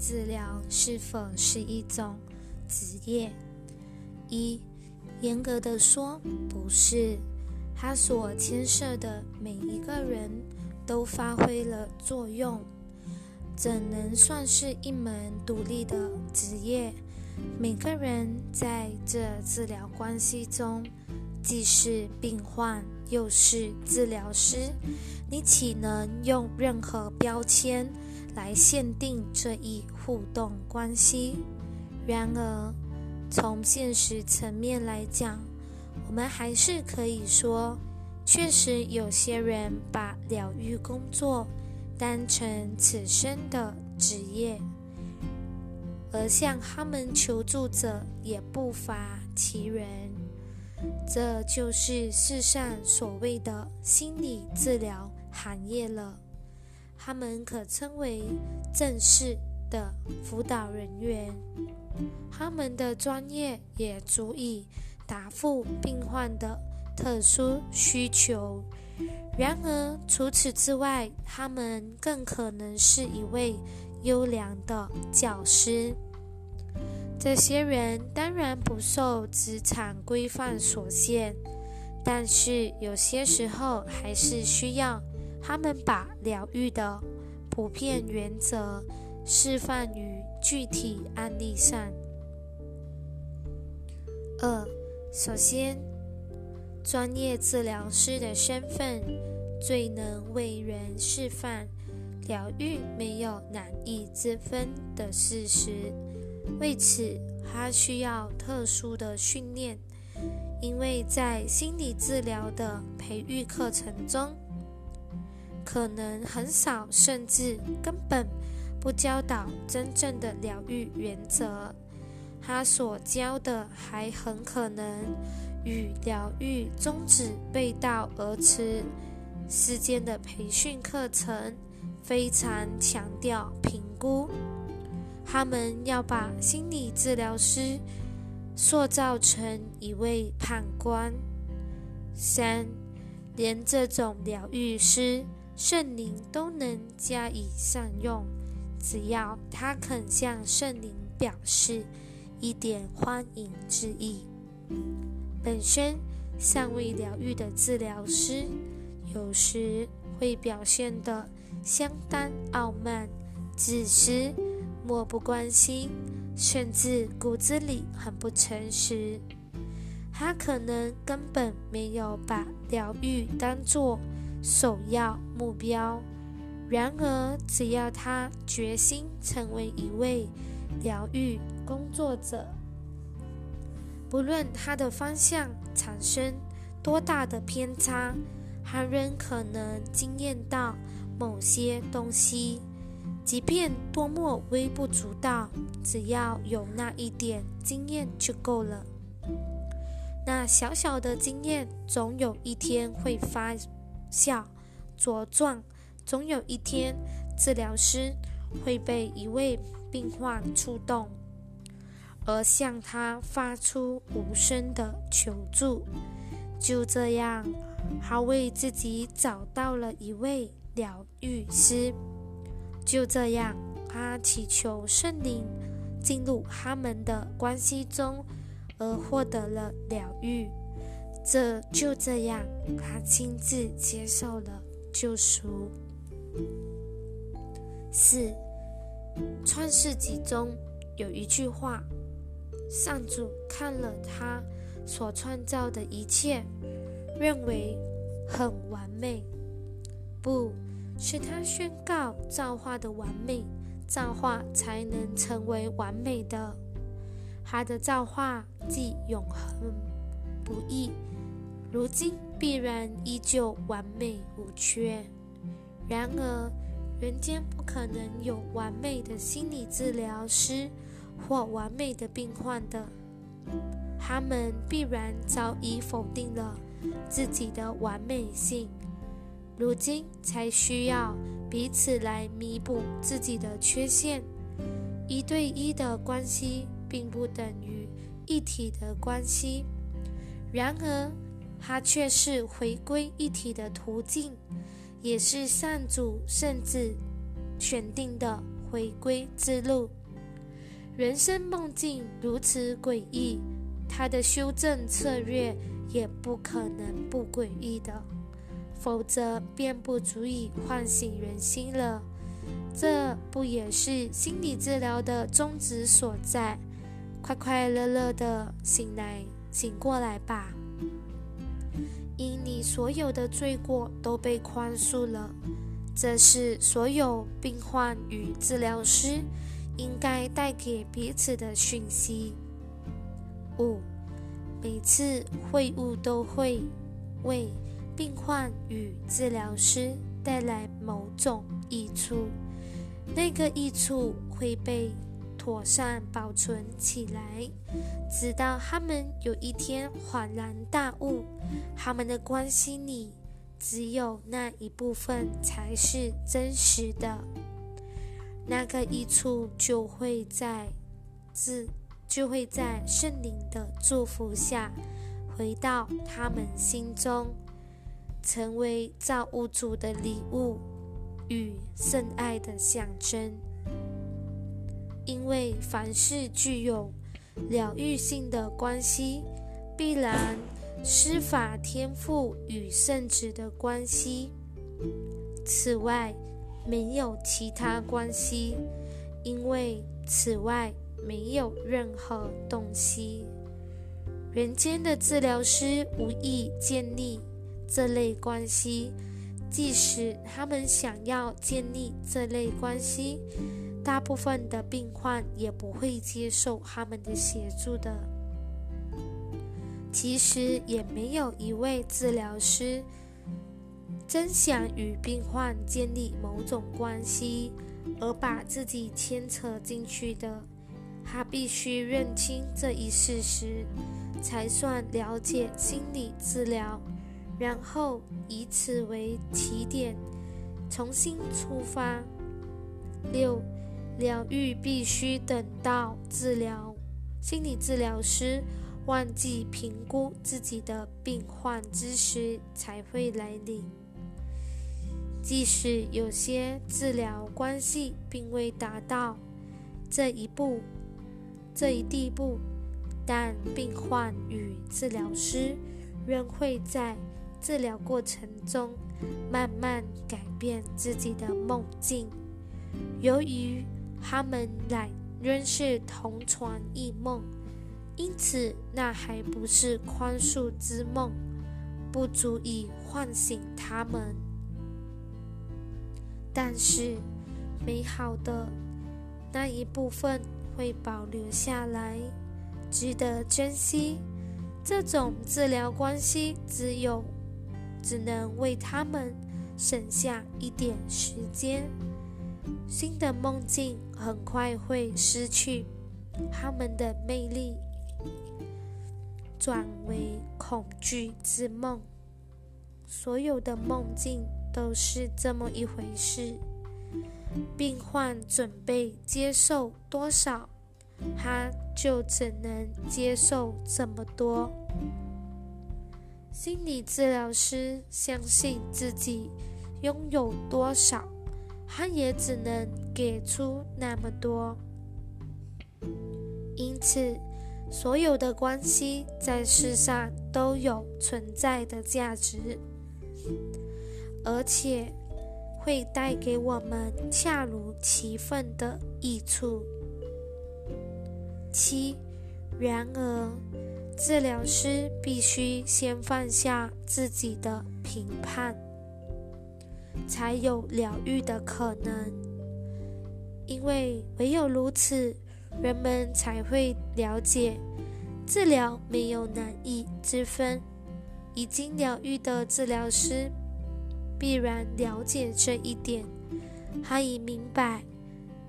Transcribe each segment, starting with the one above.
治疗是否是一种职业？一，严格的说，不是。它所牵涉的每一个人都发挥了作用，怎能算是一门独立的职业？每个人在这治疗关系中，既是病患，又是治疗师。你岂能用任何标签来限定这一互动关系？然而，从现实层面来讲，我们还是可以说，确实有些人把疗愈工作当成此生的职业，而向他们求助者也不乏其人。这就是世上所谓的心理治疗。行业了，他们可称为正式的辅导人员，他们的专业也足以答复病患的特殊需求。然而，除此之外，他们更可能是一位优良的教师。这些人当然不受职场规范所限，但是有些时候还是需要。他们把疗愈的普遍原则示范于具体案例上。二，首先，专业治疗师的身份最能为人示范疗愈没有难易之分的事实。为此，他需要特殊的训练，因为在心理治疗的培育课程中。可能很少，甚至根本不教导真正的疗愈原则。他所教的还很可能与疗愈宗旨背道而驰。世间的培训课程非常强调评估，他们要把心理治疗师塑造成一位判官。三，连这种疗愈师。圣灵都能加以善用，只要他肯向圣灵表示一点欢迎之意。本身尚未疗愈的治疗师，有时会表现得相当傲慢、自私、漠不关心，甚至骨子里很不诚实。他可能根本没有把疗愈当作。首要目标。然而，只要他决心成为一位疗愈工作者，不论他的方向产生多大的偏差，他仍可能惊艳到某些东西，即便多么微不足道，只要有那一点经验就够了。那小小的经验，总有一天会发。笑，茁壮，总有一天，治疗师会被一位病患触动，而向他发出无声的求助。就这样，他为自己找到了一位疗愈师。就这样，他祈求圣灵进入他们的关系中，而获得了疗愈。这就这样，他亲自接受了救赎。四，创世纪中有一句话：上主看了他所创造的一切，认为很完美。不是他宣告造化的完美，造化才能成为完美的。他的造化既永恒不易。如今必然依旧完美无缺。然而，人间不可能有完美的心理治疗师或完美的病患的，他们必然早已否定了自己的完美性。如今才需要彼此来弥补自己的缺陷。一对一的关系并不等于一体的关系。然而，它却是回归一体的途径，也是上主甚至选定的回归之路。人生梦境如此诡异，他的修正策略也不可能不诡异的，否则便不足以唤醒人心了。这不也是心理治疗的宗旨所在？快快乐乐的醒来，醒过来吧！所有的罪过都被宽恕了，这是所有病患与治疗师应该带给彼此的讯息。五，每次会晤都会为病患与治疗师带来某种益处，那个益处会被。妥善保存起来，直到他们有一天恍然大悟，他们的关系里只有那一部分才是真实的，那个益处就会在自就会在圣灵的祝福下回到他们心中，成为造物主的礼物与圣爱的象征。因为凡事具有疗愈性的关系，必然施法天赋与圣旨的关系。此外，没有其他关系，因为此外没有任何东西。人间的治疗师无意建立这类关系，即使他们想要建立这类关系。大部分的病患也不会接受他们的协助的。其实也没有一位治疗师真想与病患建立某种关系，而把自己牵扯进去的。他必须认清这一事实，才算了解心理治疗，然后以此为起点，重新出发。六。疗愈必须等到治疗心理治疗师忘记评估自己的病患之时才会来临。即使有些治疗关系并未达到这一步、这一地步，但病患与治疗师仍会在治疗过程中慢慢改变自己的梦境。由于他们乃仍是同床异梦，因此那还不是宽恕之梦，不足以唤醒他们。但是，美好的那一部分会保留下来，值得珍惜。这种治疗关系只有只能为他们省下一点时间。新的梦境很快会失去他们的魅力，转为恐惧之梦。所有的梦境都是这么一回事。病患准备接受多少，他就只能接受这么多。心理治疗师相信自己拥有多少。他也只能给出那么多，因此，所有的关系在世上都有存在的价值，而且会带给我们恰如其分的益处。七，然而，治疗师必须先放下自己的评判。才有疗愈的可能，因为唯有如此，人们才会了解治疗没有难易之分。已经疗愈的治疗师必然了解这一点，他已明白，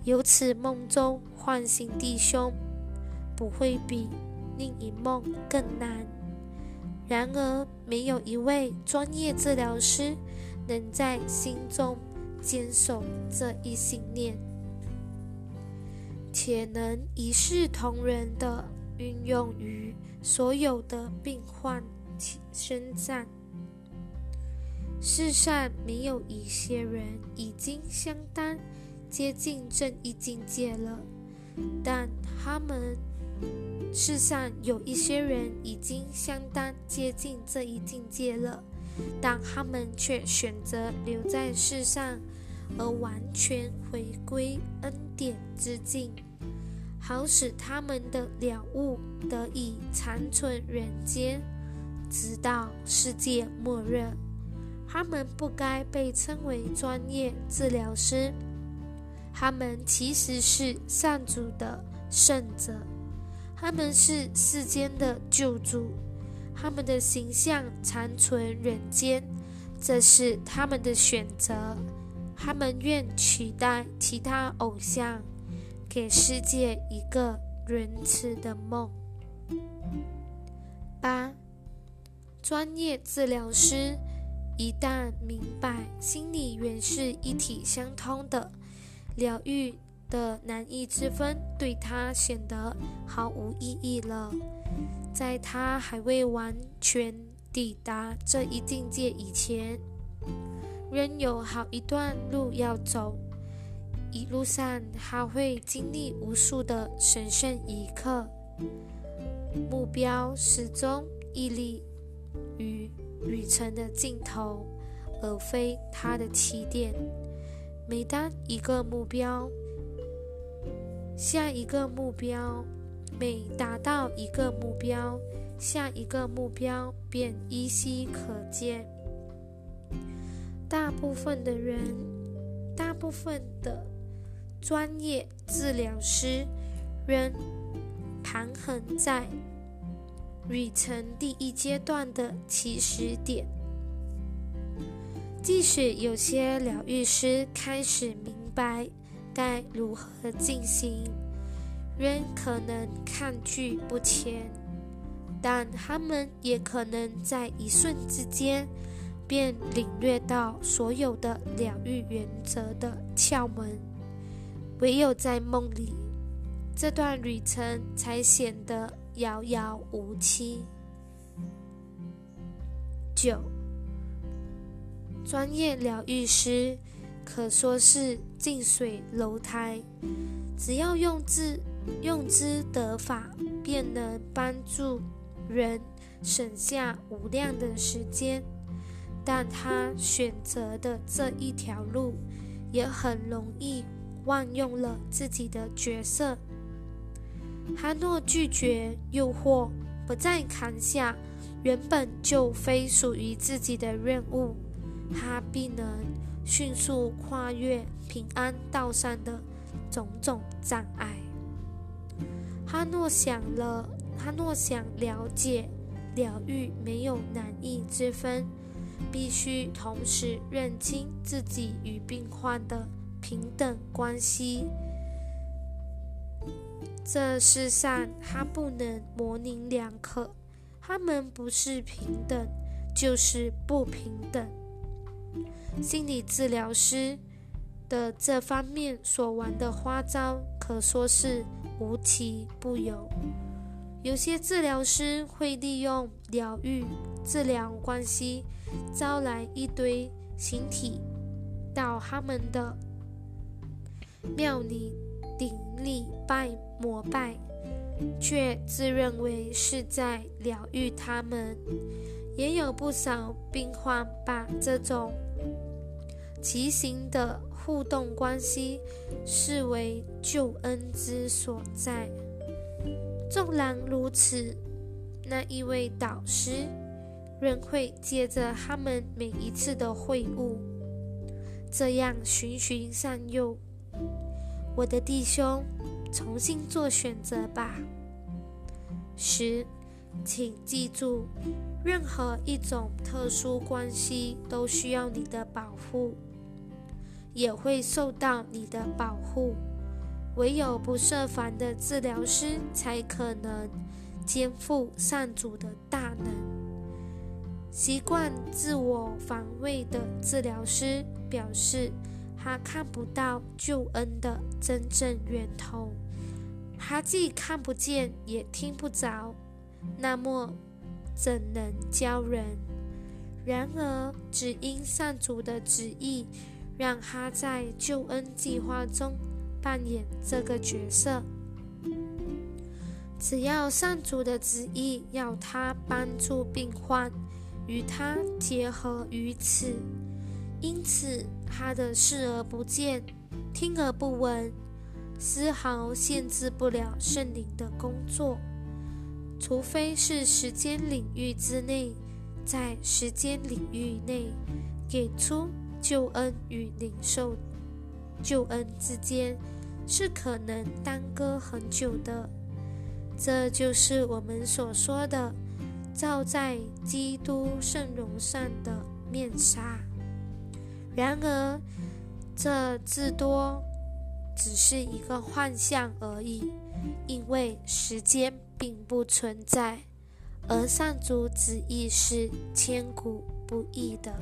由此梦中唤醒弟兄，不会比另一梦更难。然而，没有一位专业治疗师。能在心中坚守这一信念，且能一视同仁的运用于所有的病患身上。世上没有一些人已经相当接近正义境界了，但他们世上有一些人已经相当接近这一境界了，但他们却选择留在世上，而完全回归恩典之境，好使他们的了悟得以长存人间，直到世界末日。他们不该被称为专业治疗师。他们其实是上主的圣者，他们是世间的救主，他们的形象残存人间，这是他们的选择。他们愿取代其他偶像，给世界一个仁慈的梦。八，专业治疗师一旦明白心理原是一体相通的。疗愈的难易之分对他显得毫无意义了。在他还未完全抵达这一境界以前，仍有好一段路要走。一路上，他会经历无数的神圣一刻。目标始终屹立于旅程的尽头，而非他的起点。每当一个目标，下一个目标，每达到一个目标，下一个目标便依稀可见。大部分的人，大部分的专业治疗师仍盘横在旅程第一阶段的起始点。即使有些疗愈师开始明白该如何进行，人可能抗拒不前，但他们也可能在一瞬之间便领略到所有的疗愈原则的窍门。唯有在梦里，这段旅程才显得遥遥无期。九。专业疗愈师可说是近水楼台，只要用字用之得法，便能帮助人省下无量的时间。但他选择的这一条路，也很容易忘用了自己的角色。他若拒绝诱惑，不再扛下原本就非属于自己的任务。他必能迅速跨越平安道上的种种障碍。他若想了，他若想了解疗愈没有难易之分，必须同时认清自己与病患的平等关系。这世上他不能模棱两可，他们不是平等，就是不平等。心理治疗师的这方面所玩的花招，可说是无奇不有。有些治疗师会利用疗愈治疗关系，招来一堆形体到他们的庙里顶礼拜膜拜，却自认为是在疗愈他们。也有不少病患把这种奇形的互动关系视为救恩之所在。纵然如此，那一位导师仍会借着他们每一次的会晤，这样循循善诱。我的弟兄，重新做选择吧。十。请记住，任何一种特殊关系都需要你的保护，也会受到你的保护。唯有不设防的治疗师才可能肩负上主的大能。习惯自我防卫的治疗师表示，他看不到救恩的真正源头，他既看不见，也听不着。那么，怎能教人？然而，只因上主的旨意，让他在救恩计划中扮演这个角色。只要上主的旨意要他帮助病患，与他结合于此，因此他的视而不见、听而不闻，丝毫限制不了圣灵的工作。除非是时间领域之内，在时间领域内给出救恩与领受救恩之间，是可能耽搁很久的。这就是我们所说的罩在基督圣容上的面纱。然而，这至多只是一个幻象而已，因为时间并不存在，而上主旨意是千古不易的。